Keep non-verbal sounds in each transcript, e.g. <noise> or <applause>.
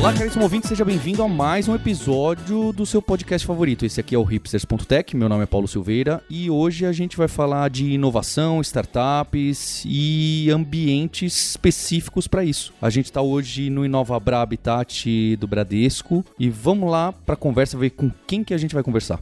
Olá, caríssimo ouvinte, seja bem-vindo a mais um episódio do seu podcast favorito. Esse aqui é o hipsters.tech, meu nome é Paulo Silveira e hoje a gente vai falar de inovação, startups e ambientes específicos para isso. A gente está hoje no Inovabra Habitat do Bradesco e vamos lá para a conversa ver com quem que a gente vai conversar.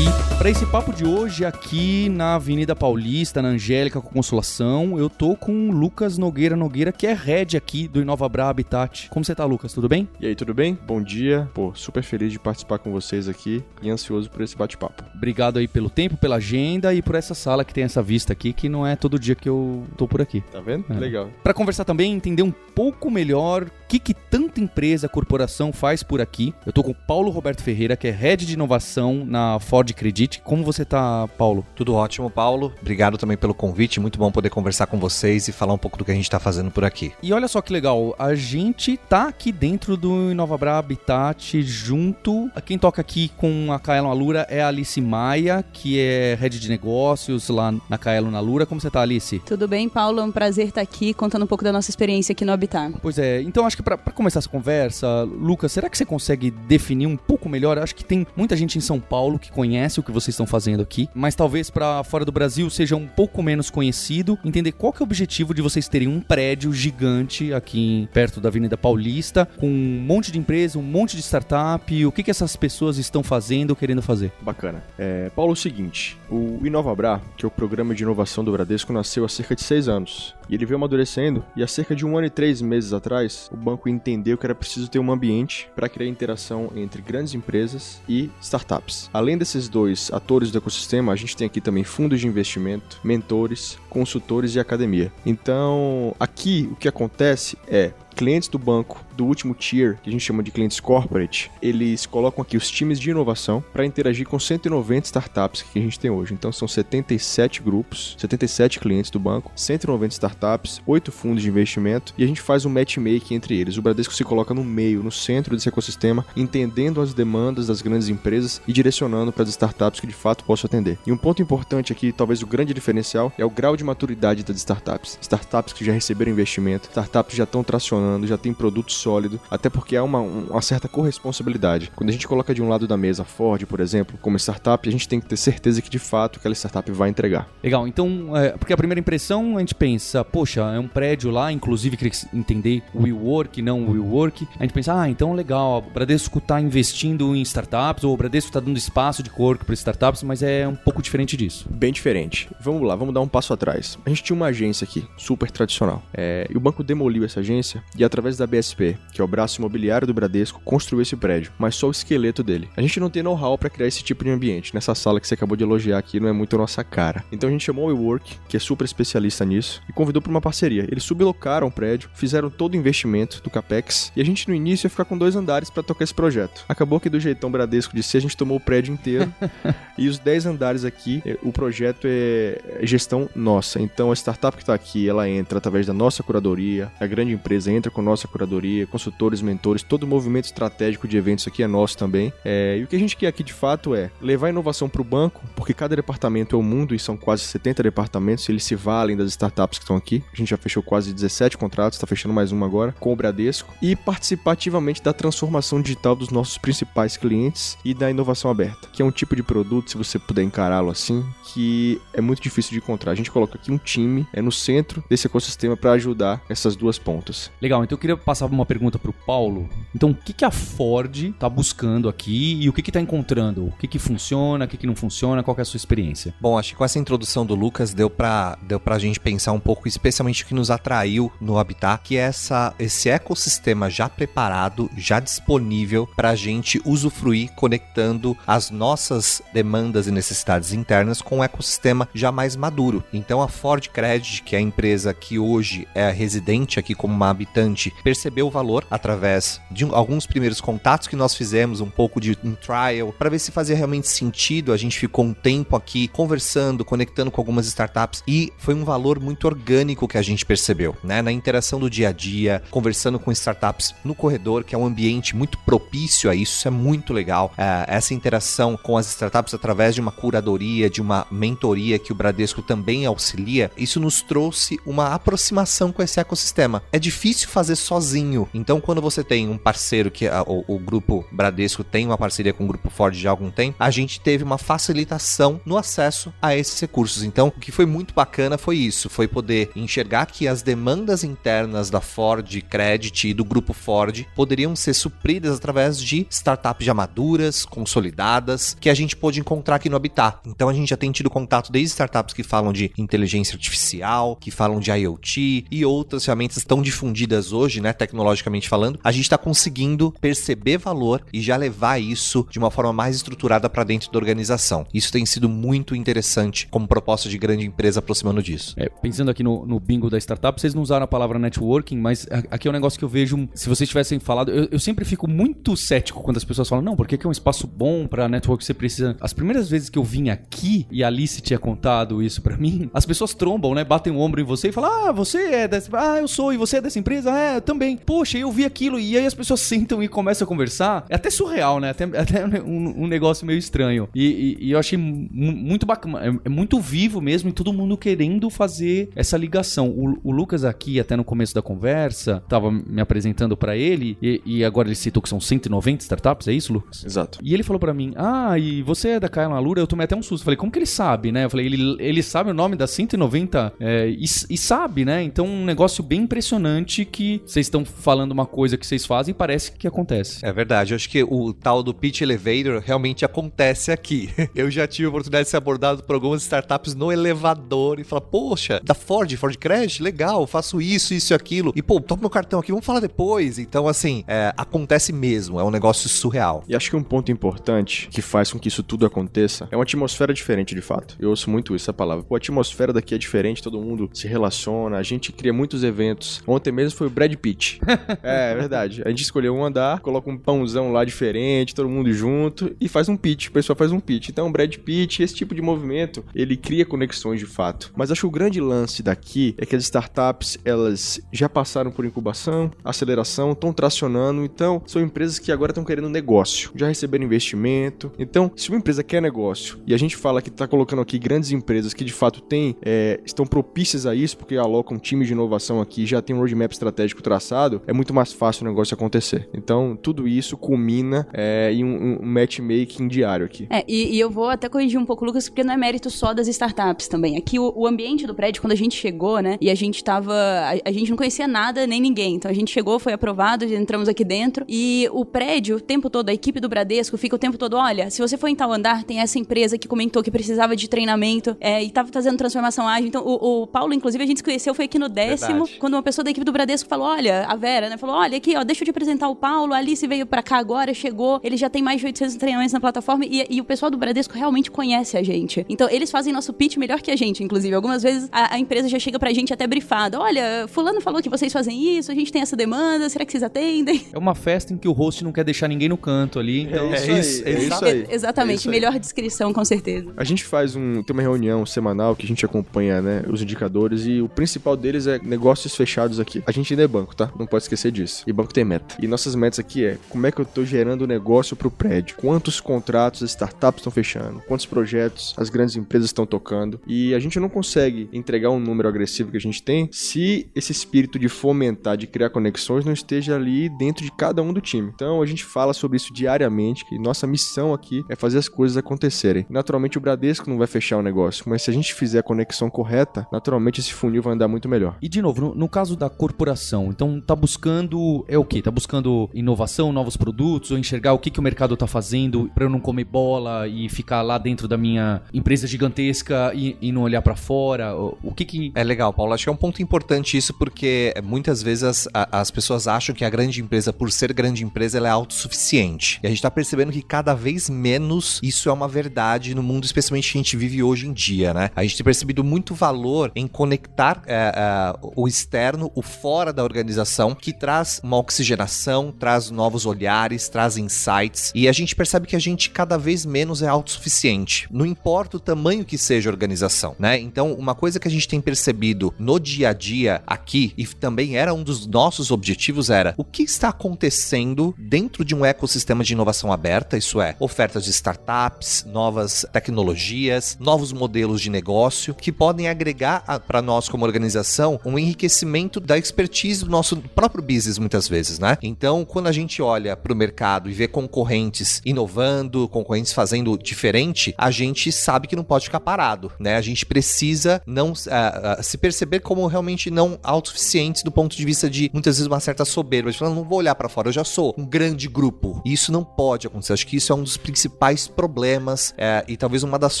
E para esse papo de hoje, aqui na Avenida Paulista, na Angélica com Consolação, eu tô com o Lucas Nogueira Nogueira, que é head aqui do Inovabra Habitat. Como você tá, Lucas? Tudo bem? E aí, tudo bem? Bom dia. Pô, super feliz de participar com vocês aqui e ansioso por esse bate-papo. Obrigado aí pelo tempo, pela agenda e por essa sala que tem essa vista aqui, que não é todo dia que eu tô por aqui. Tá vendo? É. Legal. Para conversar também, entender um pouco melhor que, que tanta empresa, corporação faz por aqui. Eu tô com o Paulo Roberto Ferreira, que é head de inovação na Ford Credit. Como você tá, Paulo? Tudo ótimo, Paulo. Obrigado também pelo convite. Muito bom poder conversar com vocês e falar um pouco do que a gente está fazendo por aqui. E olha só que legal, a gente tá aqui dentro do Inovabra Habitat junto. Quem toca aqui com a Kaelon Alura é a Alice Maia, que é head de negócios lá na Kaelon Alura. Como você tá, Alice? Tudo bem, Paulo? É um prazer estar aqui contando um pouco da nossa experiência aqui no Habitat. Pois é, então acho que para começar essa conversa, Lucas, será que você consegue definir um pouco melhor? Acho que tem muita gente em São Paulo que conhece o que vocês estão fazendo aqui, mas talvez para fora do Brasil seja um pouco menos conhecido. Entender qual que é o objetivo de vocês terem um prédio gigante aqui perto da Avenida Paulista, com um monte de empresa, um monte de startup, o que, que essas pessoas estão fazendo ou querendo fazer? Bacana. É, Paulo, é o seguinte: o Inovabra, que é o programa de inovação do Bradesco, nasceu há cerca de seis anos. E ele veio amadurecendo, e há cerca de um ano e três meses atrás, o banco entendeu que era preciso ter um ambiente para criar interação entre grandes empresas e startups. Além desses dois atores do ecossistema, a gente tem aqui também fundos de investimento, mentores, consultores e academia. Então, aqui o que acontece é clientes do banco do último tier, que a gente chama de clientes corporate, eles colocam aqui os times de inovação para interagir com 190 startups que a gente tem hoje. Então são 77 grupos, 77 clientes do banco, 190 startups, 8 fundos de investimento e a gente faz um matchmaking entre eles. O Bradesco se coloca no meio, no centro desse ecossistema, entendendo as demandas das grandes empresas e direcionando para as startups que de fato possam atender. E um ponto importante aqui, talvez o grande diferencial, é o grau de maturidade das startups. Startups que já receberam investimento, startups que já estão tracionando, já tem produto sólido, até porque há uma, uma certa corresponsabilidade. Quando a gente coloca de um lado da mesa Ford, por exemplo, como startup, a gente tem que ter certeza que de fato aquela startup vai entregar. Legal, então, é, porque a primeira impressão a gente pensa, poxa, é um prédio lá, inclusive queria entender o WeWork, não o WeWork. A gente pensa, ah, então legal, o Bradesco está investindo em startups, ou o Bradesco está dando espaço de corpo para startups, mas é um pouco diferente disso. Bem diferente. Vamos lá, vamos dar um passo atrás. A gente tinha uma agência aqui, super tradicional. É, e o banco demoliu essa agência e através da BSP, que é o braço imobiliário do Bradesco, construiu esse prédio, mas só o esqueleto dele. A gente não tem know-how para criar esse tipo de ambiente. Nessa sala que você acabou de elogiar aqui não é muito a nossa cara. Então a gente chamou o WeWork, que é super especialista nisso, e convidou para uma parceria. Eles sublocaram o prédio, fizeram todo o investimento do CAPEX, e a gente no início ia ficar com dois andares para tocar esse projeto. Acabou que do jeitão Bradesco de ser, a gente tomou o prédio inteiro, <laughs> e os 10 andares aqui, eh, o projeto é gestão nossa. Então a startup que está aqui, ela entra através da nossa curadoria, a grande empresa entra com nossa curadoria, consultores, mentores, todo o movimento estratégico de eventos aqui é nosso também. É, e o que a gente quer aqui de fato é levar a inovação para o banco, porque cada departamento é o mundo e são quase 70 departamentos, eles se valem das startups que estão aqui. A gente já fechou quase 17 contratos, está fechando mais um agora com o Bradesco e participar ativamente da transformação digital dos nossos principais clientes e da inovação aberta, que é um tipo de produto, se você puder encará-lo assim, que é muito difícil de encontrar. A gente coloca aqui um time é no centro desse ecossistema para ajudar essas duas pontas. Legal, então eu queria passar uma pergunta pro Paulo. Então, o que, que a Ford tá buscando aqui e o que que tá encontrando? O que que funciona, o que que não funciona, qual é a sua experiência? Bom, acho que com essa introdução do Lucas deu pra, deu pra gente pensar um pouco, especialmente o que nos atraiu no Habitat, que é essa, esse ecossistema já preparado, já disponível pra gente usufruir, conectando as nossas demandas e necessidades internas com um ecossistema já mais maduro. Então a Ford Credit, que é a empresa que hoje é residente aqui como uma habitante, percebeu o valor através de um, alguns primeiros contatos que nós fizemos, um pouco de um trial, para ver se fazia realmente sentido. A gente ficou um tempo aqui conversando, conectando com algumas startups e foi um valor muito orgânico que a gente percebeu, né? Na interação do dia a dia, conversando com startups no corredor, que é um ambiente muito propício a isso, isso é muito legal. É, essa interação com as startups através de uma curadoria, de uma mentoria que o Bradesco também auxilia, isso nos trouxe uma aproximação com esse ecossistema. É difícil fazer sozinho. Então, quando você tem um parceiro que a, o, o, grupo Bradesco tem uma parceria com o grupo Ford já há algum tempo, a gente teve uma facilitação no acesso a esses recursos. Então, o que foi muito bacana foi isso, foi poder enxergar que as demandas internas da Ford Credit e do grupo Ford poderiam ser supridas através de startups já maduras, consolidadas, que a gente pôde encontrar aqui no Habitat. Então, a gente já tem tido contato desde startups que falam de inteligência artificial, que falam de IoT e outras ferramentas tão difundidas hoje, né, tecnologicamente falando, a gente está conseguindo perceber valor e já levar isso de uma forma mais estruturada para dentro da organização. Isso tem sido muito interessante como proposta de grande empresa aproximando disso. É, pensando aqui no, no, bingo da startup, vocês não usaram a palavra networking, mas aqui é um negócio que eu vejo, se vocês tivessem falado, eu, eu sempre fico muito cético quando as pessoas falam, não, porque aqui é um espaço bom para network, você precisa. As primeiras vezes que eu vim aqui e a Alice tinha contado isso para mim, as pessoas trombam, né? Batem o ombro em você e falam, ah, você é dessa. Ah, eu sou, e você é dessa empresa? É, eu também. Poxa, eu vi aquilo. E aí as pessoas sentam e começam a conversar. É até surreal, né? Até, até <laughs> um, um negócio meio estranho. E, e, e eu achei muito bacana. É, é, muito vivo mesmo e todo mundo querendo fazer essa ligação. O, o, Lucas aqui, até no começo da conversa, tava me apresentando para ele e, e, agora ele citou que são 190 startups, é isso, Lucas? Exato. E ele falou para mim, ah, e você é da Kaila Lura? Eu tomei até um susto. falei, como que ele sabe, né? Eu falei, ele, ele sabe o nome das 190 é, e, e sabe, né? Então, um negócio bem impressionante que vocês estão falando uma coisa que vocês fazem e parece que acontece. É verdade. Eu acho que o tal do pitch elevator realmente acontece aqui. <laughs> Eu já tive a oportunidade de ser abordado por algumas startups no elevador e falar, poxa, da Ford, Ford Credit, legal, faço isso, isso e aquilo. E, pô, toma meu cartão aqui, vamos falar depois. Então, assim, é, acontece mesmo. É um negócio surreal. E acho que um ponto importante que faz com que isso tudo aconteça é uma atmosfera diferente, de fato. Eu ouço muito essa palavra. Pô, a atmosfera daqui é diferente, todo mundo se relaciona, a gente cria muitos eventos. Ontem mesmo foi o Brad Pitt. <laughs> é, é, verdade. A gente escolheu um andar, coloca um pãozão lá diferente, todo mundo junto e faz um pitch. O pessoal faz um pitch. Então, o Brad Pitt, esse tipo de movimento, ele cria conexões de fato. Mas acho que o grande lance daqui é que as startups, elas já passaram por incubação, aceleração, estão tracionando. Então, são empresas que agora estão querendo negócio, já receberam investimento. Então, se uma empresa quer negócio e a gente fala que está colocando aqui grandes empresas que de fato têm, é, estão propícias a isso, porque alocam time de inovação aqui, já tem um roadmap estratégico traçado, é muito mais fácil o negócio acontecer. Então, tudo isso culmina é, em um, um matchmaking diário aqui. É, e, e, eu vou até corrigir um pouco, Lucas, porque não é mérito só das startups também. Aqui, o, o ambiente do prédio, quando a gente chegou, né, e a gente tava. A, a, gente não conhecia nada nem ninguém. Então, a gente chegou, foi aprovado, entramos aqui dentro, e o prédio, o tempo todo, a equipe do Bradesco fica o tempo todo: olha, se você for em tal andar, tem essa empresa que comentou que precisava de treinamento é, e tava fazendo transformação ágil. Então, o, o, Paulo, inclusive, a gente se conheceu, foi aqui no décimo, Verdade. quando uma pessoa da equipe do Bradesco falou: olha, a Vera, né? Falou: olha, aqui, ó, deixa eu te apresentar o Paulo, a Alice veio pra cá agora, chegou, ele já tem mais de 800 treinamentos na plataforma e, e o pessoal do Bradesco realmente conhece a gente. Então, eles fazem nosso pitch melhor que a gente, inclusive. Algumas vezes a, a empresa já chega pra gente até brifada: olha, Fulano falou que vocês fazem isso, a gente tem essa demanda, será que vocês atendem? É uma festa em que o host não quer deixar ninguém no canto ali. Então... É, isso, é isso, aí, é isso aí. exatamente, é isso melhor descrição, com certeza. A gente faz um. Tem uma reunião semanal que a gente acompanha, né, os indicadores e o principal deles é negócios fechados aqui. A gente ainda é banco, tá? Não pode esquecer disso. E banco tem meta. E nossas metas aqui é como é que eu tô gerando negócio pro prédio, quantos contratos as startups estão fechando, quantos projetos as grandes empresas estão tocando. E a gente não consegue entregar um número agressivo que a gente tem se esse espírito de fomentar, de criar conexões não esteja ali dentro de cada um do time. Então a gente fala sobre isso diariamente, que nossa missão aqui é fazer as coisas acontecerem. Naturalmente o Bradesco não vai fechar o negócio, mas se a gente fizer a conexão correta, naturalmente esse funil vai andar muito melhor. E de novo, no, no caso da corporação, então tá buscando é o que? Tá buscando inovação, novos produtos ou enxergar o que, que o mercado tá fazendo para eu não comer bola e ficar lá dentro da minha empresa gigantesca e, e não olhar para fora? O, o, que que É legal, Paulo, acho que é um ponto importante isso porque muitas vezes as, as pessoas acham que a grande empresa por ser grande empresa ela é autossuficiente. E a gente tá percebendo que cada vez menos isso é uma verdade no mundo especialmente que a gente vive hoje em dia, né? A gente tem percebido muito valor em conectar é, é, o externo, o fora da organização, que que traz uma oxigenação, traz novos olhares, traz insights e a gente percebe que a gente cada vez menos é autossuficiente. Não importa o tamanho que seja a organização, né? Então, uma coisa que a gente tem percebido no dia a dia aqui e também era um dos nossos objetivos era o que está acontecendo dentro de um ecossistema de inovação aberta, isso é, ofertas de startups, novas tecnologias, novos modelos de negócio que podem agregar para nós como organização um enriquecimento da expertise do nosso próprio business muitas vezes, né? Então, quando a gente olha para o mercado e vê concorrentes inovando, concorrentes fazendo diferente, a gente sabe que não pode ficar parado, né? A gente precisa não uh, uh, se perceber como realmente não autossuficientes do ponto de vista de muitas vezes uma certa soberba, de falar, não vou olhar para fora, eu já sou um grande grupo. E isso não pode acontecer. Acho que isso é um dos principais problemas é, e talvez uma das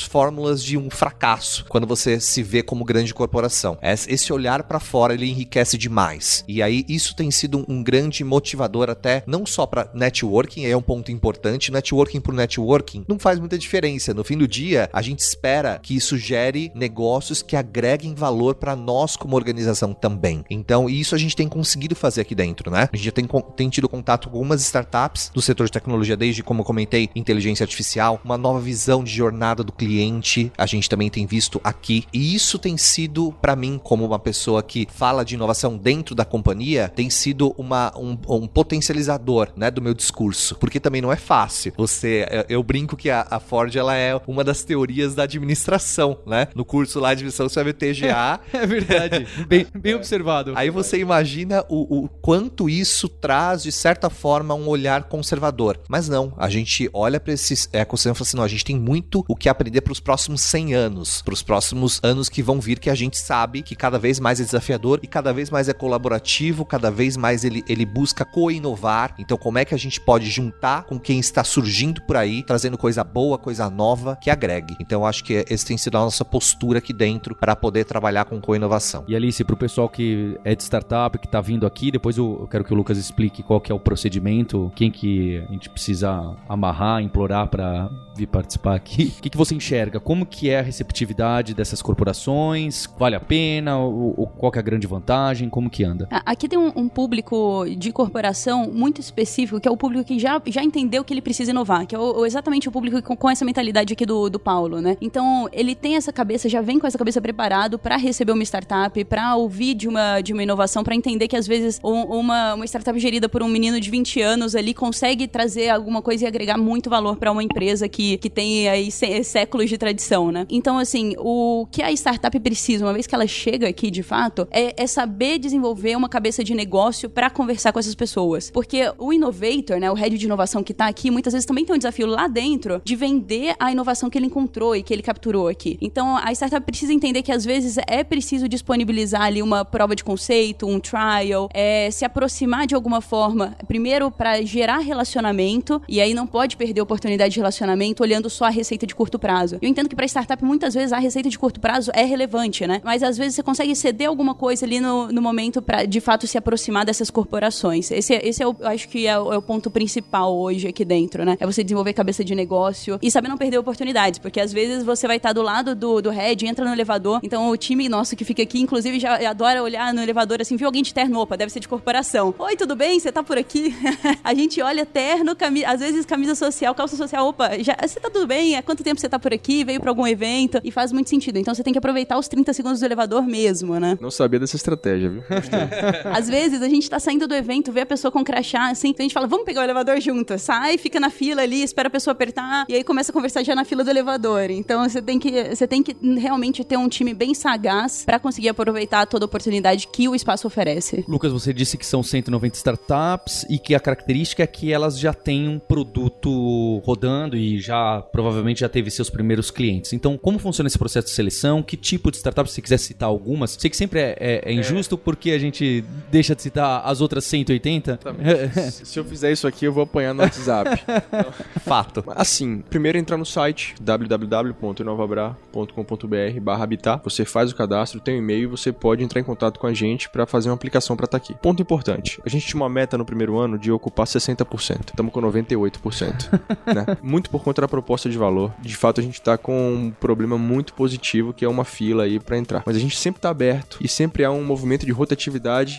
fórmulas de um fracasso quando você se vê como grande corporação. Esse olhar para fora ele enriquece demais. E aí isso tem sido um grande motivador até não só para networking, é um ponto importante. Networking por networking não faz muita diferença. No fim do dia, a gente espera que isso gere negócios que agreguem valor para nós como organização também. Então, isso a gente tem conseguido fazer aqui dentro, né? A gente já tem, tem tido contato com algumas startups do setor de tecnologia, desde como eu comentei, inteligência artificial, uma nova visão de jornada do cliente, a gente também tem visto aqui. E isso tem sido, para mim, como uma pessoa que fala de inovação dentro da companhia, tem sido uma, um, um potencializador, né, do meu discurso. Porque também não é fácil. Você, eu, brinco que a, a, Ford, ela é uma das teorias da administração, né? No curso lá de administração, você vai ver TGA. É, <laughs> é verdade. bem, bem observado. Aí você imagina o, o quanto isso traz, de certa forma, um olhar conservador. Mas não, a gente olha para esse ecossistema e fala assim, não, a gente tem muito o que aprender para os próximos 100 anos, para os próximos anos que vão vir, que a gente sabe que cada vez mais é desafiador e cada vez mais é colaborativo, cada vez mais ele, ele busca co-inovar. Então, como é que a gente pode juntar com quem está surgindo por aí, trazendo coisa boa, coisa nova, que agregue. Então, acho que esse tem sido a nossa postura aqui dentro para poder trabalhar com co-inovação. E Alice, para o pessoal que é de startup, que está vindo aqui, depois eu quero que o Lucas explique qual que é o procedimento, quem que a gente precisa amarrar, implorar para vir participar aqui. <laughs> O que, que você enxerga? Como que é a receptividade dessas corporações? Vale a pena? Ou, ou qual que é a grande vantagem? Como que Aqui tem um, um, público de corporação muito específico, que é o público que já, já entendeu que ele precisa inovar, que é o, exatamente o público com, com, essa mentalidade aqui do, do Paulo, né? Então, ele tem essa cabeça, já vem com essa cabeça preparado para receber uma startup, para ouvir de uma, de uma inovação, para entender que às vezes uma, uma startup gerida por um menino de 20 anos ali consegue trazer alguma coisa e agregar muito valor para uma empresa que, que tem aí séculos de tradição, né? Então, assim, o que a startup precisa, uma vez que ela chega aqui de fato, é, é saber desenvolver uma cabeça de negócio para conversar com essas pessoas. Porque o innovator, né, o head de inovação que tá aqui, muitas vezes também tem um desafio lá dentro de vender a inovação que ele encontrou e que ele capturou aqui. Então, a startup precisa entender que às vezes é preciso disponibilizar ali uma prova de conceito, um trial, é, se aproximar de alguma forma, primeiro para gerar relacionamento, e aí não pode perder a oportunidade de relacionamento olhando só a receita de curto prazo. Eu entendo que para startup muitas vezes a receita de curto prazo é relevante, né? Mas às vezes você consegue ceder alguma coisa ali no, no momento para de fato se aproximar dessas corporações. Esse, esse é o, acho que é o, é o, ponto principal hoje aqui dentro, né? É você desenvolver cabeça de negócio e saber não perder oportunidades, porque às vezes você vai estar do lado do, do head, entra no elevador. Então o time nosso que fica aqui, inclusive, já adora olhar no elevador assim, viu alguém de terno, opa, deve ser de corporação. Oi, tudo bem? Você tá por aqui? <laughs> a gente olha terno, cami às vezes camisa social, calça social, opa, já, você tá tudo bem? Há quanto tempo você tá por aqui? Veio para algum evento? E faz muito sentido. Então você tem que aproveitar os 30 segundos do elevador mesmo, né? Não sabia dessa estratégia, viu? <laughs> <laughs> Às vezes a gente tá saindo do evento, vê a pessoa com crachá, assim, então a gente fala, vamos pegar o elevador junto. Sai, fica na fila ali, espera a pessoa apertar, e aí começa a conversar já na fila do elevador. Então você tem que, você tem que realmente ter um time bem sagaz para conseguir aproveitar toda a oportunidade que o espaço oferece. Lucas, você disse que são 190 startups e que a característica é que elas já têm um produto rodando e já provavelmente já teve seus primeiros clientes. Então, como funciona esse processo de seleção? Que tipo de startup, se você quiser citar algumas? Sei que sempre é, é, é injusto é. porque a gente deixa de citar as outras 180. <laughs> se eu fizer isso aqui, eu vou apanhar no WhatsApp. <laughs> Fato. Assim, primeiro entrar no site www.inovabra.com.br barra habitat. Você faz o cadastro, tem um e-mail e você pode entrar em contato com a gente para fazer uma aplicação para estar tá aqui. Ponto importante. A gente tinha uma meta no primeiro ano de ocupar 60%. Estamos com 98%. <laughs> né? Muito por conta da proposta de valor. De fato, a gente está com um problema muito positivo que é uma fila aí para entrar. Mas a gente sempre está aberto e sempre há um movimento de rotatividade,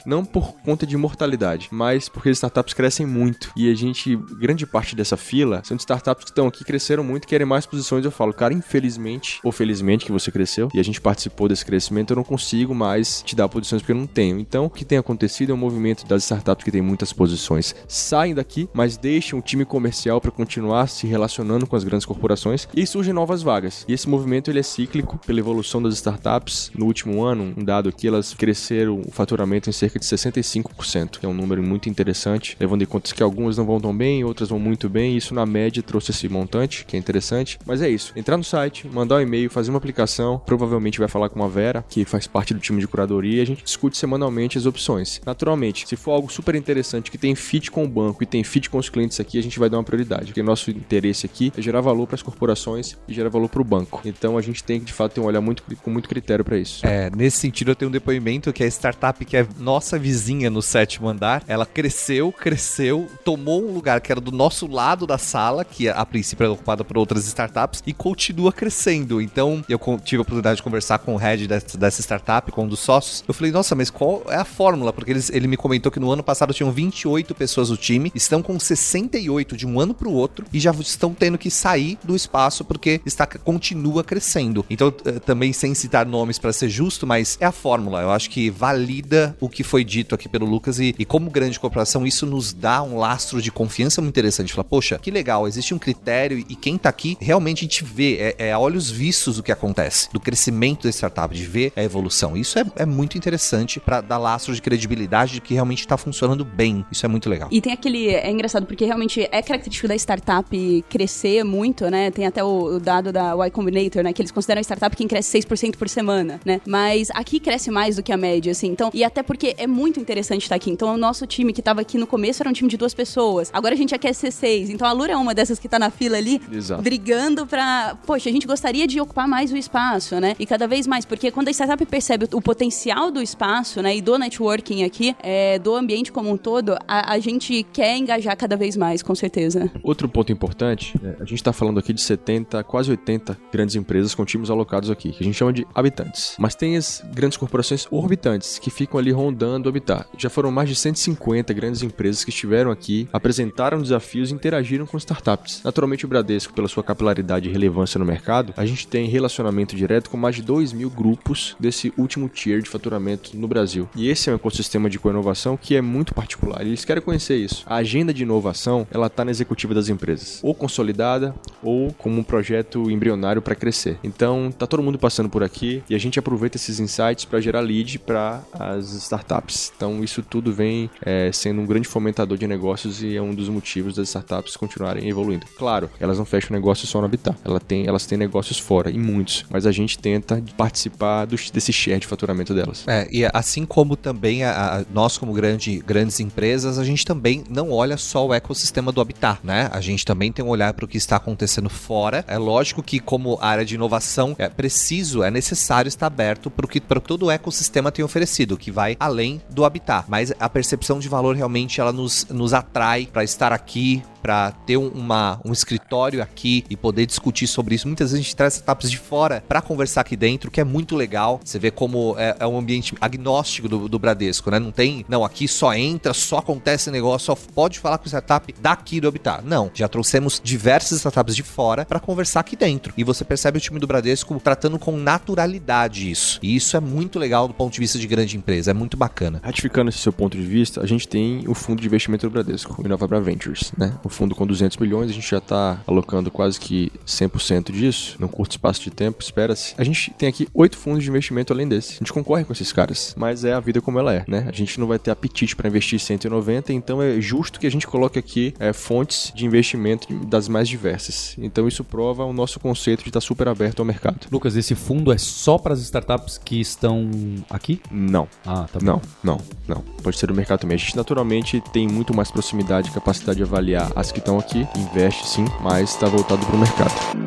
não por conta de mortalidade, mas porque as startups crescem muito. E a gente, grande parte dessa fila, são de startups que estão aqui, cresceram muito, querem mais posições. Eu falo, cara, infelizmente, ou felizmente que você cresceu, e a gente participou desse crescimento, eu não consigo mais te dar posições porque eu não tenho. Então, o que tem acontecido é um movimento das startups que tem muitas posições saem daqui, mas deixam o time comercial para continuar se relacionando com as grandes corporações e surgem novas vagas. E esse movimento ele é cíclico pela evolução das startups. No último ano, um dado aqui, elas cresceram o faturamento em cerca de 65%, que é um número muito interessante, levando em conta que algumas não vão tão bem, outras vão muito bem. Isso na média trouxe esse montante, que é interessante. Mas é isso. Entrar no site, mandar um e-mail, fazer uma aplicação, provavelmente vai falar com a Vera, que faz parte do time de curadoria, e a gente discute semanalmente as opções. Naturalmente, se for algo super interessante que tem fit com o banco e tem fit com os clientes aqui, a gente vai dar uma prioridade. Porque nosso interesse aqui é gerar valor para as corporações e gerar valor para o banco. Então a gente tem que de fato ter um olhar muito com muito critério para isso. É, nesse sentido eu tenho um depoimento que a startup que é nossa vizinha no sétimo andar, ela cresceu, cresceu, tomou um lugar que era do nosso lado da sala, que a princípio era ocupada por outras startups e continua crescendo. Então eu tive a oportunidade de conversar com o head dessa, startup, com um dos sócios. Eu falei, nossa, mas qual é a fórmula? Porque eles, ele me comentou que no ano passado tinham 28 pessoas no time, estão com 68 de um ano para o outro e já estão tendo que sair do espaço porque está continua crescendo. Então, também sem citar nomes para ser justo, mas é a fórmula. Eu acho que valida o que foi dito aqui pelo Lucas e, e como grande corporação, isso nos dá um lastro de confiança muito interessante. Fala, poxa, que legal, existe um critério e quem tá aqui realmente a gente vê, é, é a olhos vistos o que acontece, do crescimento da startup, de ver a evolução. Isso é, é muito interessante para dar lastro de credibilidade de que realmente está funcionando bem. Isso é muito legal. E tem aquele. É engraçado, porque realmente é característico da startup crescer muito, né? Tem até o, o dado da Y Combinator, né? Que eles consideram a startup quem cresce 6% por semana, né? Mas aqui cresce mais do que a média, assim. Então, e até porque é muito interessante estar aqui. Então, o nosso time que estava aqui no começo era um time de duas pessoas. Agora a gente já quer ser seis. Então, a Lura é uma dessas que está na fila ali, Exato. brigando pra. Poxa, a gente gostaria de ocupar mais o espaço, né? E cada vez mais, porque quando a startup percebe o, o potencial do espaço, né? E do networking aqui, é, do ambiente como um todo, a, a gente quer engajar cada vez mais, com certeza. Outro ponto importante, é, a gente está falando aqui de 70, quase 80 grandes empresas com times alocados aqui, que a gente chama de habitantes. Mas tem as grandes corporações orbitantes, que ficam ali rondando o habitat. Já foram mais de 150 grandes empresas que estiveram aqui, apresentaram desafios e interagiram com startups. Naturalmente, o Bradesco, pela sua capilaridade e relevância no mercado, a gente tem relacionamento direto com mais de 2 mil grupos desse último tier de faturamento no Brasil. E esse é um ecossistema de co-inovação que é muito particular. Eles querem conhecer isso. A agenda de inovação, ela está na executiva das empresas, ou consolidada, ou como um projeto embrionário para crescer. Então, tá todo mundo passando por aqui e a gente aproveita esses insights para gerar lead para as startups. Então, isso tudo vem é, sendo um grande fomentador de negócios e é um dos motivos das startups continuarem evoluindo. Claro, elas não fecham negócio só no Habitat, ela tem, elas têm negócios fora, e muitos, mas a gente tenta participar do, desse share de faturamento delas. É, e assim como também a, a, nós, como grande, grandes empresas, a gente também não olha só o ecossistema do Habitat, né? A gente também tem um olhar para o que está acontecendo fora. É lógico que, como área de inovação, é preciso, é necessário estar aberto para o que todo o ecossistema tem oferecido, que vai além do Habitat. Mas a percepção de valor realmente ela nos, nos atrai para estar aqui, para ter um, uma, um escritório aqui e poder discutir sobre isso. Muitas vezes a gente traz startups de fora para conversar aqui dentro, que é muito legal. Você vê como é, é um ambiente agnóstico do, do, Bradesco, né? Não tem, não, aqui só entra, só acontece negócio, só pode falar com startup daqui do Habitat. Não, já trouxemos diversas startups de fora para conversar aqui dentro. E você percebe o time do Bradesco tratando com naturalidade isso. E isso é muito legal do ponto de vista de grande empresa, é muito bacana. Ratificando esse seu ponto de vista, a gente tem o fundo de investimento do Bradesco, o Inovabra Ventures, né? O fundo com 200 milhões, a gente já está alocando quase que 100% disso, num curto espaço de tempo, espera-se. A gente tem aqui oito fundos de investimento além desse. A gente concorre com esses caras, mas é a vida como ela é, né? A gente não vai ter apetite para investir 190, então é justo que a gente coloque aqui é, fontes de investimento das mais diversas. Então isso prova o nosso conceito de estar super aberto ao mercado. Lucas, esse fundo é só para as startups que estão aqui? Não. Ah, tá bom. Não, não, não. Pode ser do mercado também. A gente naturalmente tem muito mais proximidade e capacidade de avaliar as que estão aqui, investe sim, mas está voltado para o mercado.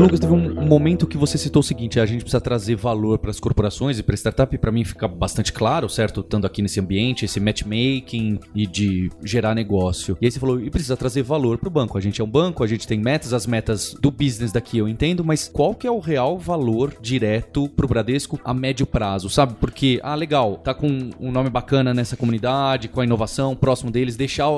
Lucas, teve um momento que você citou o seguinte: a gente precisa trazer valor para as corporações e para startup, para mim fica bastante claro, certo? Estando aqui nesse ambiente, esse matchmaking e de gerar negócio. E aí você falou, e precisa trazer valor para o banco. A gente é um banco, a gente tem metas, as metas do business daqui eu entendo, mas qual que é o real valor direto para o Bradesco a médio prazo, sabe? Porque, ah, legal, tá com um nome bacana nessa comunidade, com a inovação, próximo deles, deixar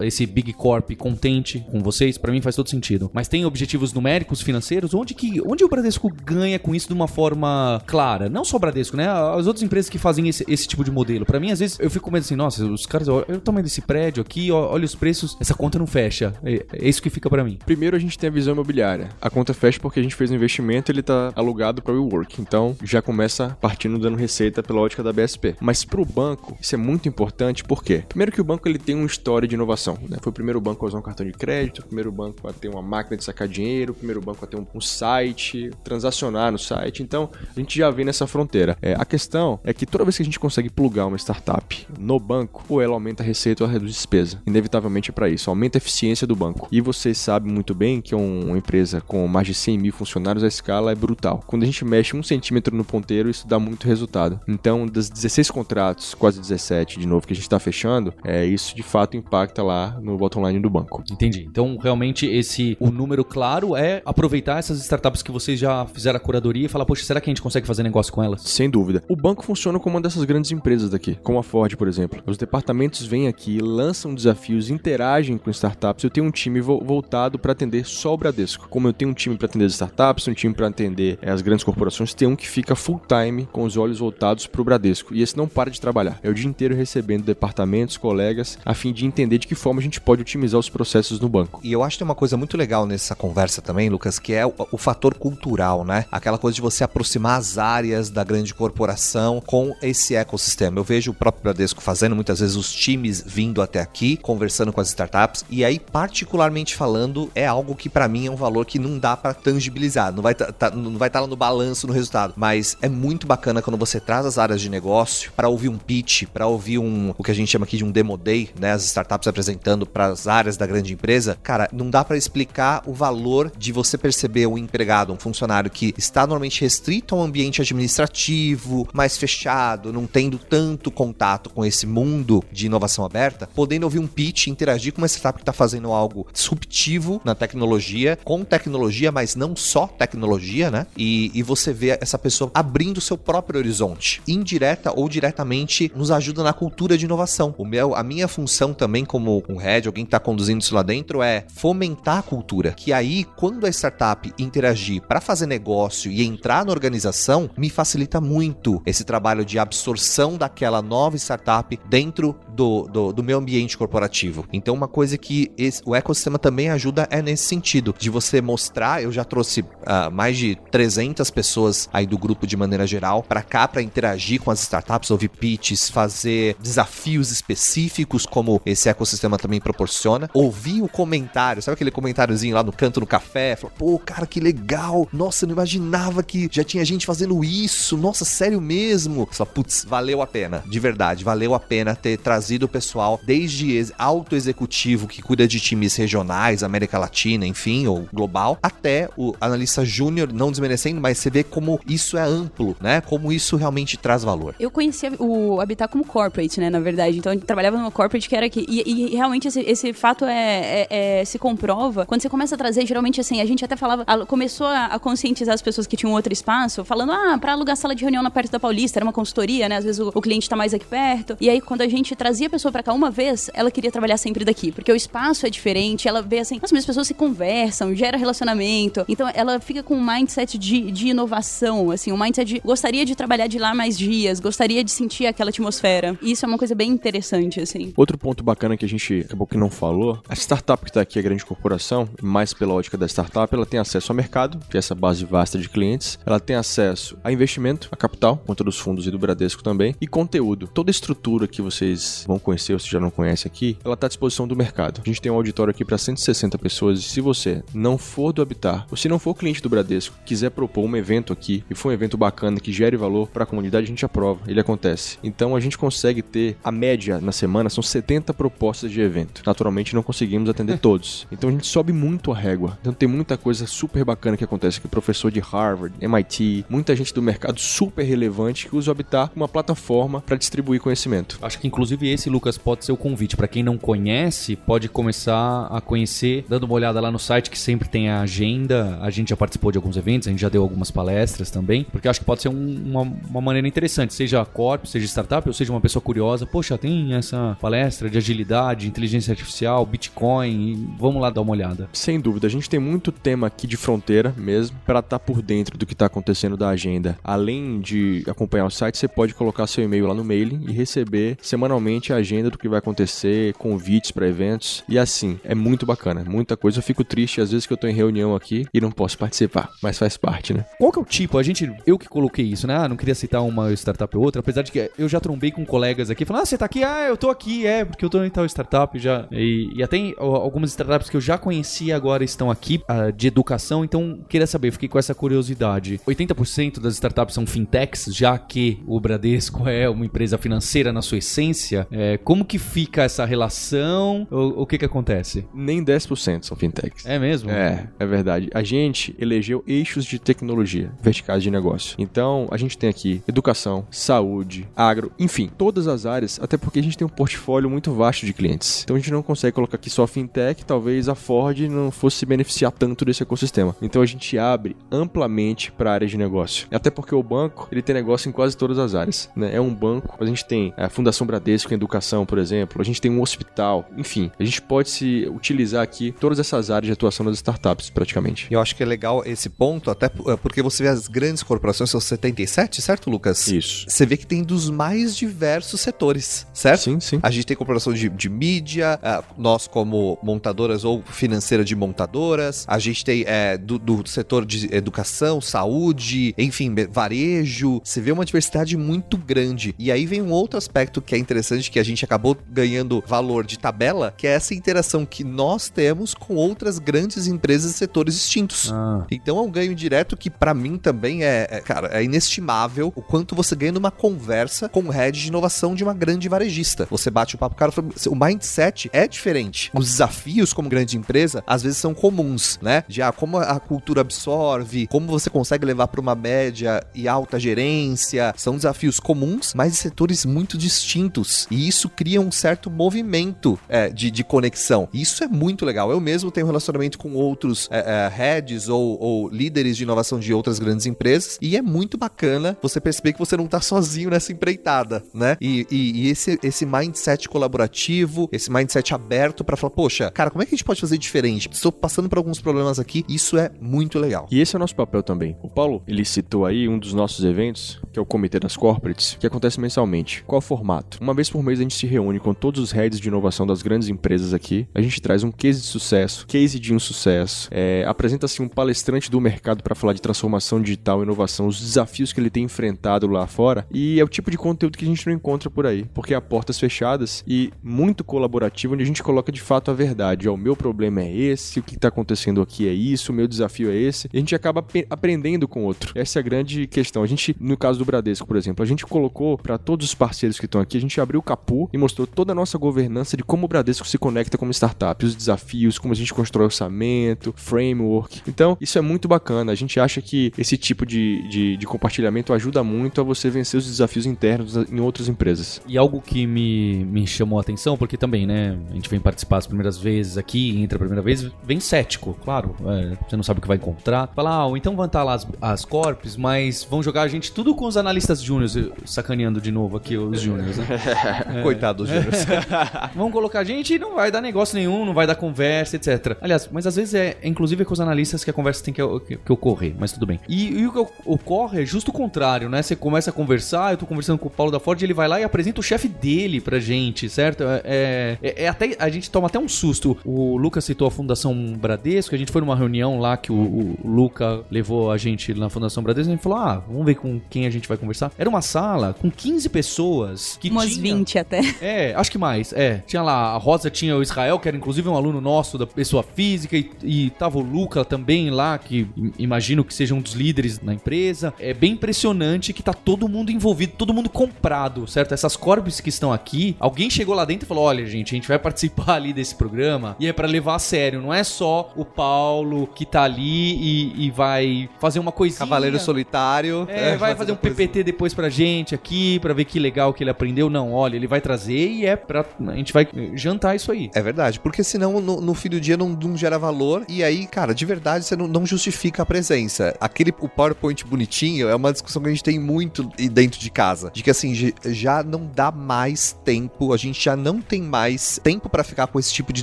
esse Big Corp contente com vocês, para mim faz todo sentido. Mas tem objetivos numéricos, financeiros, onde que onde o Bradesco ganha com isso de uma forma clara? Não só o Bradesco, né? As outras empresas que fazem esse, esse tipo de modelo. Para mim, às vezes, eu fico medo assim, nossa, os caras, olha o tamanho desse prédio aqui, olha os preços, essa conta não fecha. É, é isso que fica para mim. Primeiro, a gente tem a visão imobiliária. A conta fecha porque a gente fez um investimento, ele tá alugado para o WeWork. Então, já começa partindo dando receita pela ótica da BSP. Mas para o banco, isso é muito importante, por quê? Primeiro que o banco ele tem uma história de inovação, né? Foi o primeiro banco a usar um cartão de crédito, o primeiro banco a ter uma máquina de sacar dinheiro, o primeiro banco a ter um, um site, transacionar no site. Então, a gente já vê nessa fronteira. É, a questão é que toda vez que a gente consegue plugar uma startup no banco, ou ela aumenta a receita ou ela reduz despesa. Inevitavelmente é para isso, aumenta a eficiência do banco. E vocês sabem muito bem que uma empresa com mais de 100 mil funcionários, a escala é brutal. Quando a gente mexe um centímetro no ponteiro, isso dá muito resultado. Então, das 16 contratos, quase 17 de novo, que a gente está fechando, é, isso de fato impacta lá no bottom line do banco. Entendi. Então, realmente, esse o número claro é aproveitar essas startups que vocês já fizeram a curadoria e falar, poxa, será que a gente consegue fazer negócio com elas? Sem dúvida. O banco funciona como uma dessas grandes empresas daqui, como a Ford, por exemplo. Os departamentos vêm aqui, lançam desafios, interagem com startups. Eu tenho um time vo voltado para atender só o Bradesco. Como eu tenho um time para atender as startups, um time para atender é, as grandes corporações, tem um que fica full time com os olhos voltados para o Bradesco. E esse não para de trabalhar. É o dia inteiro recebendo departamentos, colegas, a fim de entender de que forma a gente pode otimizar os processos no banco. E eu acho que tem uma coisa muito legal nessa conversa também, Lucas, que é o, o fator cultural, né? Aquela coisa de você aproximar as áreas da grande corporação com esse ecossistema. Eu vejo o próprio Bradesco fazendo muitas vezes os times vindo até aqui, conversando com as startups, e aí, particularmente falando, é algo que para mim é um valor que não dá para tangibilizar, não vai tá, tá, não vai estar tá lá no balanço, no resultado, mas é muito bacana quando você traz as áreas de negócio para ouvir um pitch, para ouvir um o que a gente chama aqui de um demo day, né, as startups apresentando para as áreas da grande empresa. Cara, não dá para explicar o valor de você perceber um empregado, um funcionário que está normalmente restrito a um ambiente administrativo, mais fechado, não tendo tanto contato com esse mundo de inovação aberta, podendo ouvir um pitch, interagir com uma startup que está fazendo algo disruptivo na tecnologia, com tecnologia, mas não só tecnologia, né? E, e você vê essa pessoa abrindo seu próprio horizonte, indireta ou diretamente, nos ajuda na cultura de inovação. O meu, a minha função também como um head, alguém que está conduzindo isso lá dentro, é fomentar a cultura. Que aí, quando a startup interagir para fazer negócio e entrar na organização, me facilita muito esse trabalho de absorção daquela nova startup dentro do, do, do meu ambiente corporativo. Então, uma coisa que esse, o ecossistema também ajuda é nesse sentido, de você mostrar. Eu já trouxe uh, mais de 300 pessoas aí do grupo de maneira geral para cá para interagir com as startups, ouvir pitches, fazer desafios específicos, como esse ecossistema também proporciona. Ouvir o comentário, sabe aquele comentáriozinho lá no canto no café? Falar, pô, cara, que legal! Nossa, eu não imaginava que já tinha gente fazendo isso. Nossa, sério mesmo? Só, putz, valeu a pena, de verdade, valeu a pena ter trazido o pessoal desde alto executivo que cuida de times regionais, América Latina, enfim, ou global, até o analista júnior, não desmerecendo, mas você vê como isso é amplo, né? Como isso realmente traz valor. Eu conhecia o Habitat como corporate, né, na verdade. Então, eu trabalhava numa corporate que era aqui. E, e realmente esse, esse fato é, é, é, se comprova quando você começa a trazer, geralmente assim, a gente até falava, começou a, a conscientizar as pessoas que tinham outro espaço, falando, ah, pra alugar sala de reunião na perto da Paulista, era uma consultoria, né? Às vezes o, o cliente tá mais aqui perto. E aí, quando a gente trazia a pessoa para cá uma vez, ela queria trabalhar sempre daqui, porque o espaço é diferente, ela vê assim, as pessoas se conversam, gera relacionamento. Então, ela fica com um mindset de, de inovação, assim, um mindset de gostaria de trabalhar de lá mais dias, gostaria de sentir aquela atmosfera. E isso é uma coisa bem interessante, assim. Outro ponto bacana que a gente acabou que não falou, a startup que está aqui, a grande corporação, mais pela ótica da startup, ela tem acesso ao mercado, que é essa base vasta de clientes, ela tem acesso a investimento, a capital, conta dos fundos e do Bradesco também, e conteúdo. Toda a estrutura que vocês vão conhecer, ou se já não conhece aqui, ela está à disposição do mercado. A gente tem um auditório aqui para 160 pessoas, e se você não for do Habitar, ou se não for cliente do Bradesco, quiser propor um evento aqui, e for um evento bacana que gere valor para a comunidade, a gente aprova, ele acontece. Então a gente consegue ter, a média na semana são 70 propostas de evento. Naturalmente não conseguimos atender <laughs> todos. Então a gente sobe muito a régua. Então tem muita coisa super bacana que acontece aqui. Professor de Harvard, MIT, muita gente do mercado super relevante que usa o Habitat como uma plataforma para distribuir conhecimento. Acho que inclusive esse, Lucas, pode ser o convite. Para quem não conhece, pode começar a conhecer, dando uma olhada lá no site que sempre tem a agenda. A gente já participou de alguns eventos, a gente já deu algumas palestras também, porque acho que pode ser um, uma, uma maneira interessante, seja corpo, seja startup, ou seja uma pessoa curiosa. Poxa, tem essa palestra de agilidade, inteligência artificial, Bitcoin, vamos lá dar uma olhada. Sem dúvida, a gente tem muito tema aqui de fronteira mesmo, para estar tá por dentro do que está acontecendo da agenda. Além de acompanhar o site, você pode colocar seu e-mail lá no mailing e receber semanalmente a agenda do que vai acontecer, convites para eventos e assim. É muito bacana, muita coisa. Eu fico triste às vezes que eu tô em reunião aqui e não posso participar, mas faz parte, né? Qual que é o tipo? A gente, eu que coloquei isso, né? Ah, não queria citar uma startup ou outra, apesar de que eu já trombei com colegas aqui falando: "Ah, você tá aqui? Ah, eu tô aqui, é, porque eu tô em tal startup já". E, e até algumas startups que eu já conhecia agora estão aqui uh, de educação, então queria saber, fiquei com essa curiosidade. 80% das startups são fintechs, já que o Bradesco <laughs> é uma empresa financeira na sua essência. É, como que fica essa relação? O, o que que acontece? Nem 10% são fintechs. É mesmo? É, é verdade. A gente elegeu eixos de tecnologia, verticais de negócio. Então, a gente tem aqui educação, saúde, agro, enfim, todas as áreas, até porque a gente tem um portfólio muito vasto de clientes. Então a gente não consegue colocar aqui só fintech, talvez a Ford não fosse se beneficiar tanto desse ecossistema. Então a gente abre amplamente para a área de negócio. Até porque o banco, ele tem negócio em quase todas as áreas, né? É um banco, a gente tem a Fundação Bradesco em educação, por exemplo, a gente tem um hospital, enfim, a gente pode se utilizar aqui todas essas áreas de atuação das startups, praticamente. Eu acho que é legal esse ponto, até é, porque você vê as grandes corporações, são 77, certo, Lucas? Isso. Você vê que tem dos mais diversos setores, certo? Sim, sim. A gente tem corporação de, de mídia, nós como montadoras ou financeira de montadoras, a gente tem é, do, do setor de educação, saúde, enfim, varejo. Você vê uma diversidade muito grande. E aí vem um outro aspecto que é interessante, que a gente acabou ganhando valor de tabela, que é essa interação que nós temos com outras grandes empresas e setores distintos. Ah. Então é um ganho direto que para mim também é, é, cara, é inestimável o quanto você ganha numa conversa com o head de inovação de uma grande varejista. Você bate o papo, cara, o mindset é diferente. Os desafios como grande empresa às vezes são comuns, né? Ah, como a cultura absorve, como você consegue levar para uma média e alta gerência, são desafios comuns, mas de setores muito distintos. E isso cria um certo movimento é, de, de conexão. Isso é muito legal. Eu mesmo tenho relacionamento com outros é, é, heads ou, ou, líderes de inovação de outras grandes empresas, e é muito bacana você perceber que você não está sozinho nessa empreitada, né? E, e, e, esse, esse mindset colaborativo, esse mindset aberto para falar, poxa, cara, como é que a gente pode fazer diferente? Estou passando por alguns problemas aqui, isso é muito legal. E esse é o nosso papel também. O Paulo, ele citou aí um dos nossos eventos, que é o Comitê das Corporates, que acontece mensalmente. Qual o formato? Uma vez por mês a gente se reúne com todos os heads de inovação das grandes empresas aqui. A gente traz um case de sucesso, case de insucesso, é, apresenta-se um palestrante do mercado para falar de transformação digital inovação, os desafios que ele tem enfrentado lá fora. E é o tipo de conteúdo que a gente não encontra por aí, porque há portas fechadas e muito colaborativo, onde a gente coloca de fato a verdade. Ó, o meu problema é esse, o que está acontecendo aqui é isso, o meu desafio é esse. E a gente acaba aprendendo com o outro. Essa é a grande questão. A gente, no caso do Bradesco, por exemplo, a gente colocou para todos os parceiros que estão aqui, a gente abriu o capô e mostrou toda a nossa governança de como o Bradesco se conecta como startup, os desafios, como a gente constrói orçamento, framework. Então, isso é muito bacana. A gente acha que esse tipo de, de, de compartilhamento ajuda muito a você vencer os desafios internos em outras empresas. E algo que me, me chamou a atenção, porque também, né, a gente vem participar as primeiras vezes aqui, entra a primeira vez, vem cético, claro. É, você não sabe o que vai encontrar. Fala, ah, então vão estar lá as, as corpos, mas vão jogar a gente tudo com os analistas júniores, sacaneando de novo aqui os júniores, né? <laughs> é. Coitado dos júniores. <laughs> vão colocar a gente e não vai dar negócio nenhum, não vai dar conversa, etc. Aliás, mas às vezes é, inclusive, com os analistas que a conversa tem que, que, que ocorrer, mas tudo bem. E, e, o que ocorre é justo o contrário, né? Você começa a conversar, eu tô conversando com o Paulo da Ford, ele vai lá e apresenta o chefe dele pra gente, certo? É, é, é, até, a gente toma até um susto. O Lucas citou a Fundação Bradesco, a gente foi numa reunião lá que o, o Luca levou a gente na Fundação Bradesco a gente falou: ah, vamos ver com quem a gente vai conversar. Era uma sala com 15 pessoas que Umas tinha... 20 até. É, acho que mais. É, tinha lá, a Rosa tinha o Israel, que era inclusive um aluno nosso da pessoa física, e, e tava o Luca também lá, que imagino que seja um dos líderes na empresa. É bem impressionante que tá todo mundo envolvido, todo mundo comprado, certo? Essas corpos que estão aqui, alguém chegou lá dentro e falou: olha, gente, a gente vai <laughs> participar ali desse programa e é para levar a sério, não é só o Paulo, que tá ali e, e vai fazer uma coisinha. Cavaleiro solitário. É, vai fazer um PPT depois pra gente aqui, pra ver que legal que ele aprendeu. Não, olha, ele vai trazer e é pra. A gente vai jantar isso aí. É verdade, porque senão no, no fim do dia não, não gera valor e aí, cara, de verdade você não, não justifica a presença. Aquele o PowerPoint bonitinho é uma discussão que a gente tem muito dentro de casa, de que assim já não dá mais tempo, a gente já não tem mais tempo pra ficar com esse tipo de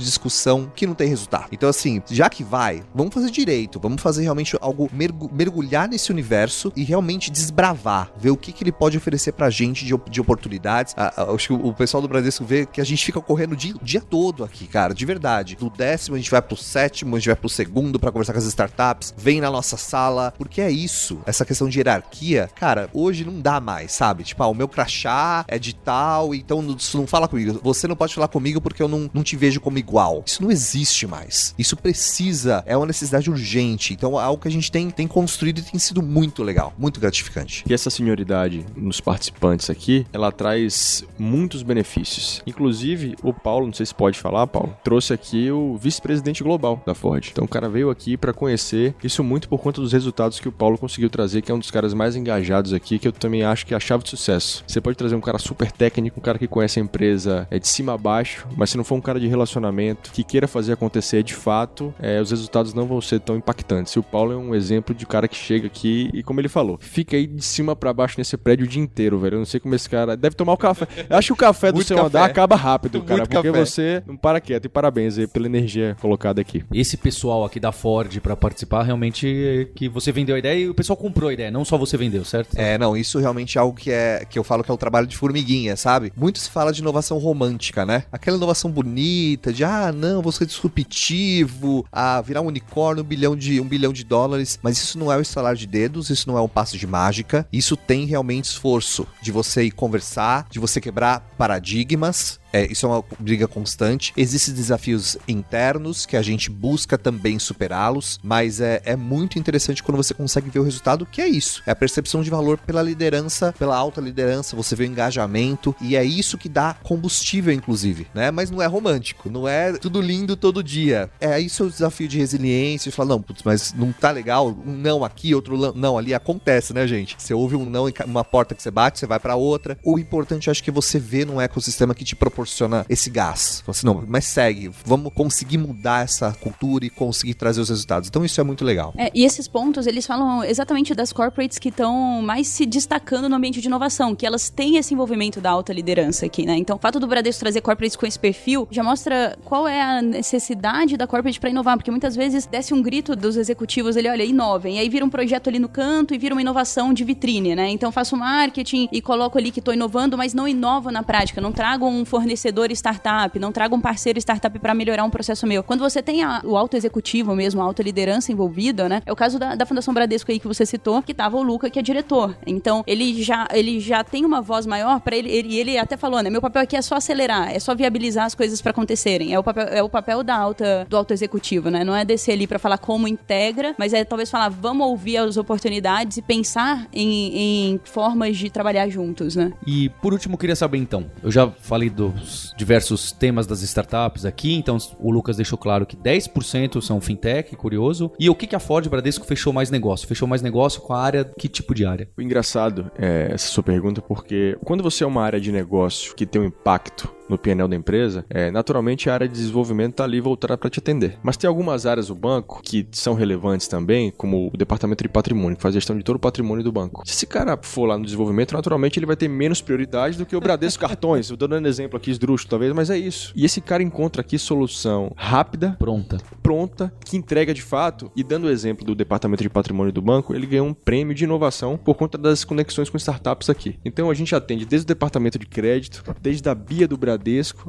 discussão que não tem resultado. Então assim, já que vai, vamos fazer direito, vamos fazer realmente algo mergu- mergulhar nesse universo e realmente desbravar, ver o que, que ele pode oferecer pra gente de, de oportunidades. Acho que o pessoal do Bradesco vê que a gente fica correndo o dia, dia todo aqui, cara, de verdade. Do décimo a gente vai pro sétimo, a gente vai pro segundo pra conversar com as startups, vem na nossa sala, porque é isso, essa questão de hierarquia, cara, hoje não dá mais, sabe? Tipo, ah, o meu crachá é de tal, então não, não fala comigo. Você não pode falar comigo porque eu não, não te vejo como igual. Isso não existe mais. Isso precisa, é uma necessidade urgente. Então é algo que a gente tem, tem construído e tem sido muito legal, muito gratificante. E essa senioridade nos participantes aqui, ela traz muitos benefícios. Inclusive, o Paulo, não sei se pode falar, Paulo, trouxe aqui o vice-presidente global da Ford. Então o cara veio aqui para conhecer isso muito por conta dos resultados que o Paulo conseguiu trazer, que é um dos caras mais engajados aqui, que eu também acho que é a chave de sucesso. Você pode trazer um cara super técnico, um cara que conhece a empresa é de cima a baixo, mas se não for um cara de relacionamento, que queira fazer acontecer de fato, é, os resultados não vão ser tão impactantes. E o Paulo é um exemplo de cara que chega aqui e, como ele falou, fica aí de cima para baixo nesse prédio o dia inteiro, velho. Eu não sei como esse cara deve tomar o café. Eu acho que o café do seu café. andar acaba rápido, cara, Muito porque café. você não para quieto. E parabéns aí pela energia colocada aqui. Esse pessoal aqui da Ford pra participar, realmente é que você vendeu a ideia e o pessoal comprou a ideia, não só você vendeu, certo? É, não, isso realmente é algo que é que eu falo que é o trabalho de formiguinha, sabe? Muito se fala de inovação romântica, né? Aquela inovação bonita, de ah, não, vou ser disruptivo, ah, virar um unicórnio, um bilhão de um bilhão de dólares, mas isso não é o estalar de dedos, isso não é um passo de mágica, isso tem realmente esforço de você ir conversar, de você quebrar paradigmas, é, isso é uma briga constante. Existem desafios internos que a gente busca também superá-los, mas é, é muito interessante quando você consegue ver o resultado, que é isso. É a percepção de valor pela liderança, pela alta liderança, você vê o engajamento, e é isso que dá combustível, inclusive, né? Mas não é romântico, não é tudo lindo todo dia. É isso é o desafio de resiliência, de falar, não, putz, mas não tá legal, um não aqui, outro não ali, acontece, né, gente? Você ouve um não em uma porta que você bate, você vai pra outra. O importante, acho que você vê num ecossistema que te proporciona esse gás. Fala assim, não, mas segue, vamos conseguir mudar essa cultura e conseguir trazer os resultados. Então isso é muito legal. É, e esses pontos, eles falam exatamente das corporates que estão mais se destacando no ambiente de inovação, que elas têm esse envolvimento da alta liderança aqui, né? Então, o fato do Bradesco trazer corporates com esse perfil já mostra qual é a necessidade da corporate para inovar, porque muitas vezes desce um grito dos executivos, ele olha, inovem, e aí vira um projeto ali no canto e vira uma inovação de vitrine, né? Então, faço marketing e coloco ali que estou inovando, mas não inovo na prática, não trago um fornecedor startup, não trago um parceiro startup para melhorar um processo meu. Quando você tem a- o alto executivo mesmo, a alta liderança envolvida, né? É o caso da, da Fundação Bradesco aí que você citou, que tava o Luca, que é diretor. Então, ele já, ele já tem uma voz maior para ele, ele, ele até falou, né? Meu papel aqui é só acelerar, é só viabilizar as coisas para acontecerem. É o papel, é o papel da alta, do alto executivo, né? Não é descer ali para falar como integra, mas é talvez falar, vamos ouvir as oportunidades e pensar em, em formas de trabalhar juntos, né? E por último, queria saber então. Eu já falei dos diversos temas das startups aqui, então o Lucas deixou claro que 10% são fintech, curioso. E o que, que a Ford Bradesco fechou mais negócio? Fechou mais negócio com a área, que tipo de área? Engraçado é essa sua pergunta, porque quando você é uma área de negócio que tem um impacto no PNL da empresa, é, naturalmente a área de desenvolvimento está ali voltada para te atender. Mas tem algumas áreas do banco que são relevantes também, como o departamento de patrimônio, que faz gestão de todo o patrimônio do banco. Se esse cara for lá no desenvolvimento, naturalmente ele vai ter menos prioridade do que o Bradesco <laughs> Cartões. Eu tô dando exemplo aqui esdrúxulo, talvez, mas é isso. E esse cara encontra aqui solução rápida, Pronta. pronta, que entrega de fato. E dando o exemplo do departamento de patrimônio do banco, ele ganhou um prêmio de inovação por conta das conexões com startups aqui. Então a gente atende desde o departamento de crédito, desde a Bia do Bradesco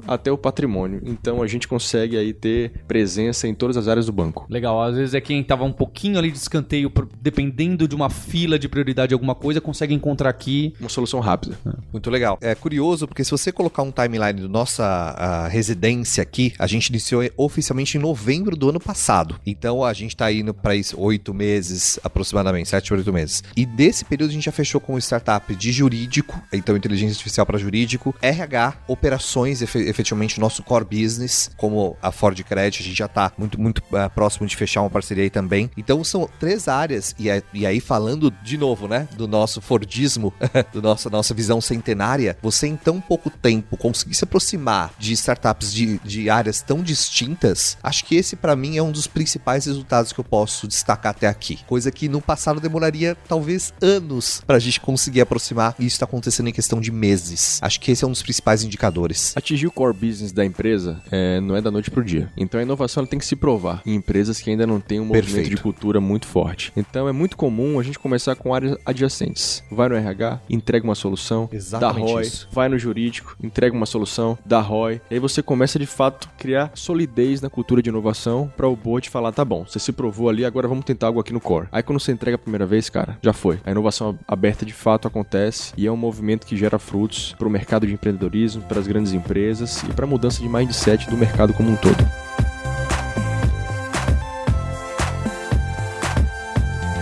até o patrimônio. Então a gente consegue aí ter presença em todas as áreas do banco. Legal, às vezes é quem tava um pouquinho ali de escanteio, dependendo de uma fila de prioridade de alguma coisa, consegue encontrar aqui. Uma solução rápida. Muito legal. É curioso porque se você colocar um timeline da nossa residência aqui, a gente iniciou oficialmente em novembro do ano passado. Então a gente tá indo para isso oito meses aproximadamente, sete, oito meses. E desse período a gente já fechou com startup de jurídico, então inteligência artificial para jurídico, RH, operações efe, efetivamente, nosso core business, como a Ford Credit, a gente já está muito, muito uh, próximo de fechar uma parceria aí também. Então são três áreas, e, e aí falando de novo, né, do nosso Fordismo, <laughs> do nosso, nossa visão centenária, você em tão pouco tempo conseguir se aproximar de startups de, de áreas tão distintas, acho que esse para mim é um dos principais resultados que eu posso destacar até aqui. Coisa que no passado demoraria talvez anos para a gente conseguir aproximar, e isso está acontecendo em questão de meses. Acho que esse é um dos principais indicadores. Atingir o core business da empresa é, não é da noite pro dia. Então a inovação tem que se provar em empresas que ainda não têm um movimento Perfeito. de cultura muito forte. Então é muito comum a gente começar com áreas adjacentes. Vai no RH, entrega uma solução, Exatamente dá ROI, isso. vai no jurídico, entrega uma solução, dá ROI. E aí você começa de fato a criar solidez na cultura de inovação para o board falar, tá bom, você se provou ali, agora vamos tentar algo aqui no core. Aí quando você entrega a primeira vez, cara, já foi. A inovação aberta de fato acontece e é um movimento que gera frutos para o mercado de empreendedorismo, para as grandes empresas e para a mudança de mindset do mercado como um todo.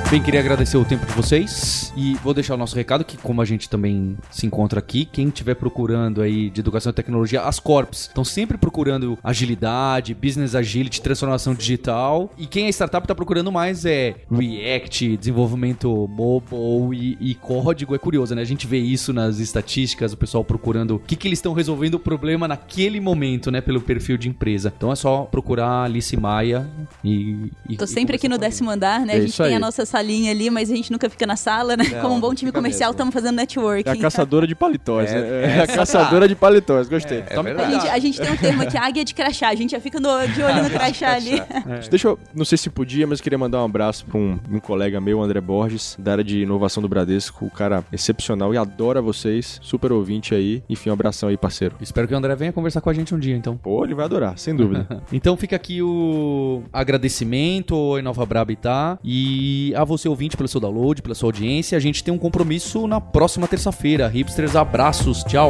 Bem, queria agradecer o tempo de vocês e vou deixar o nosso recado que como a gente também se encontra aqui, quem estiver procurando aí de educação e tecnologia, as corps estão sempre procurando agilidade, business agility, transformação digital e quem é startup está procurando mais é React, desenvolvimento mobile e, e, código. É curioso, né? A gente vê isso nas estatísticas, o pessoal procurando o que, que eles estão resolvendo o problema naquele momento, né? Pelo perfil de empresa. Então é só procurar Alice Maia e... e Tô sempre aqui no décimo andar, né? É a gente tem aí. a nossa salinha ali, mas a gente nunca fica na sala, né? Não, Como um bom time comercial, estamos fazendo network. É a caçadora de paletós, é, né? É, é a caçadora de paletós, gostei. É, é a, gente, a gente tem um termo aqui, águia de crachá. A gente já fica no, de olho no crachá ali. É. Deixa eu, não sei se podia, mas queria mandar um abraço para um, um, colega meu, André Borges, da área de inovação do Bradesco, o cara excepcional e adora vocês, super ouvinte aí. Enfim, um abração aí, parceiro. Espero que o André venha conversar com a gente um dia, então. Pô, ele vai adorar, sem dúvida. <laughs> então fica aqui o agradecimento ao Inova Brabitá e a você ouvinte pelo seu download, pela sua audiência. A gente tem um compromisso na próxima terça-feira. Hipsters, abraços, tchau!